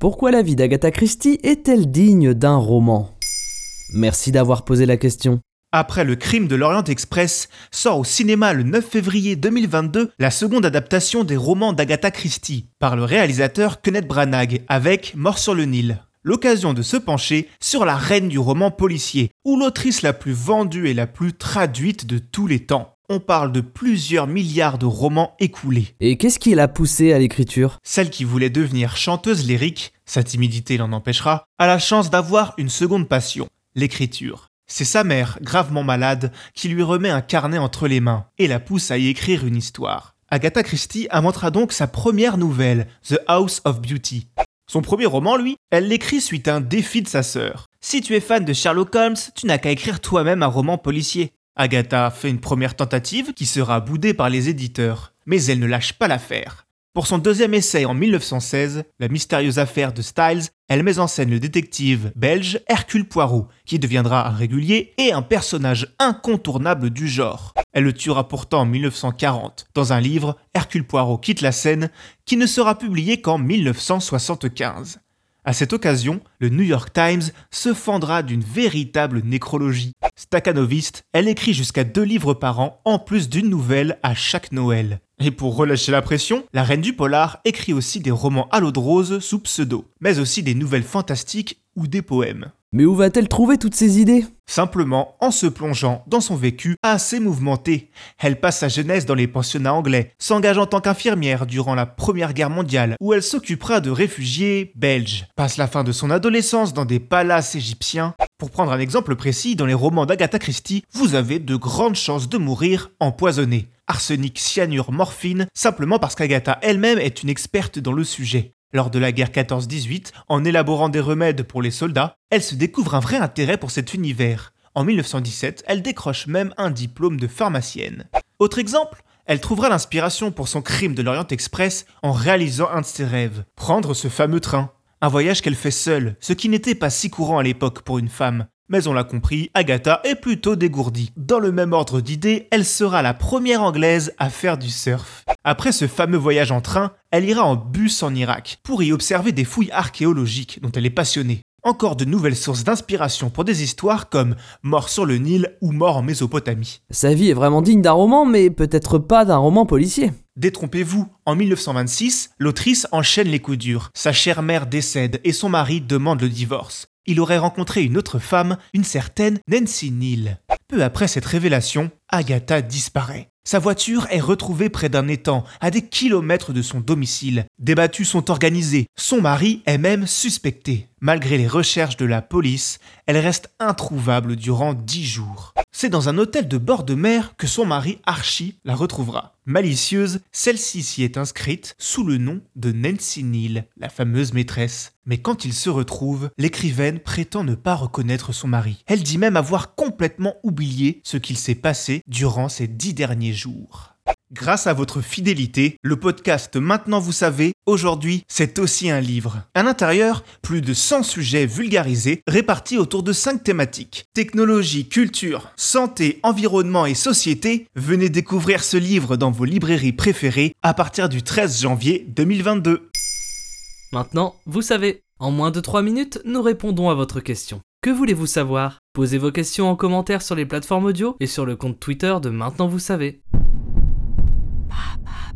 Pourquoi la vie d'Agatha Christie est-elle digne d'un roman? Merci d'avoir posé la question. Après le crime de l'Orient Express, sort au cinéma le 9 février 2022 la seconde adaptation des romans d'Agatha Christie par le réalisateur Kenneth Branagh avec Mort sur le Nil. L'occasion de se pencher sur la reine du roman policier, ou l'autrice la plus vendue et la plus traduite de tous les temps. On parle de plusieurs milliards de romans écoulés. Et qu'est-ce qui l'a poussée à l'écriture? Celle qui voulait devenir chanteuse lyrique, sa timidité l'en empêchera, a la chance d'avoir une seconde passion, l'écriture. C'est sa mère, gravement malade, qui lui remet un carnet entre les mains et la pousse à y écrire une histoire. Agatha Christie inventera donc sa première nouvelle, The House of Beauty. Son premier roman, lui, elle l'écrit suite à un défi de sa sœur. Si tu es fan de Sherlock Holmes, tu n'as qu'à écrire toi-même un roman policier. Agatha fait une première tentative qui sera boudée par les éditeurs, mais elle ne lâche pas l'affaire. Pour son deuxième essai en 1916, La mystérieuse affaire de Styles, elle met en scène le détective belge Hercule Poirot, qui deviendra un régulier et un personnage incontournable du genre. Elle le tuera pourtant en 1940, dans un livre, Hercule Poirot quitte la scène, qui ne sera publié qu'en 1975. À cette occasion, le New York Times se fendra d'une véritable nécrologie. Stakhanoviste, elle écrit jusqu'à deux livres par an, en plus d'une nouvelle à chaque Noël. Et pour relâcher la pression, la reine du polar écrit aussi des romans à l'eau de rose sous pseudo, mais aussi des nouvelles fantastiques ou des poèmes. Mais où va-t-elle trouver toutes ces idées? Simplement en se plongeant dans son vécu assez mouvementé. Elle passe sa jeunesse dans les pensionnats anglais, s'engage en tant qu'infirmière durant la Première Guerre mondiale, où elle s'occupera de réfugiés belges, passe la fin de son adolescence dans des palaces égyptiens. Pour prendre un exemple précis, dans les romans d'Agatha Christie, vous avez de grandes chances de mourir empoisonné. Arsenic, cyanure, morphine, simplement parce qu'Agatha elle-même est une experte dans le sujet. Lors de la guerre 14-18, en élaborant des remèdes pour les soldats, elle se découvre un vrai intérêt pour cet univers. En 1917, elle décroche même un diplôme de pharmacienne. Autre exemple, elle trouvera l'inspiration pour son crime de l'Orient Express en réalisant un de ses rêves, prendre ce fameux train. Un voyage qu'elle fait seule, ce qui n'était pas si courant à l'époque pour une femme. Mais on l'a compris, Agatha est plutôt dégourdie. Dans le même ordre d'idées, elle sera la première anglaise à faire du surf. Après ce fameux voyage en train, elle ira en bus en Irak pour y observer des fouilles archéologiques dont elle est passionnée. Encore de nouvelles sources d'inspiration pour des histoires comme Mort sur le Nil ou Mort en Mésopotamie. Sa vie est vraiment digne d'un roman, mais peut-être pas d'un roman policier. Détrompez-vous, en 1926, l'autrice enchaîne les coups durs. Sa chère mère décède et son mari demande le divorce il aurait rencontré une autre femme, une certaine Nancy Neal. Peu après cette révélation, Agatha disparaît. Sa voiture est retrouvée près d'un étang, à des kilomètres de son domicile. Des battues sont organisées. Son mari est même suspecté. Malgré les recherches de la police, elle reste introuvable durant dix jours. C'est dans un hôtel de bord de mer que son mari Archie la retrouvera. Malicieuse, celle-ci s'y est inscrite sous le nom de Nancy Neal, la fameuse maîtresse. Mais quand ils se retrouvent, l'écrivaine prétend ne pas reconnaître son mari. Elle dit même avoir complètement oublié ce qu'il s'est passé durant ces dix derniers jours. Grâce à votre fidélité, le podcast Maintenant vous savez, aujourd'hui, c'est aussi un livre. À l'intérieur, plus de 100 sujets vulgarisés répartis autour de 5 thématiques. Technologie, culture, santé, environnement et société. Venez découvrir ce livre dans vos librairies préférées à partir du 13 janvier 2022. Maintenant, vous savez, en moins de 3 minutes, nous répondons à votre question. Que voulez-vous savoir? Posez vos questions en commentaire sur les plateformes audio et sur le compte Twitter de Maintenant vous savez. up.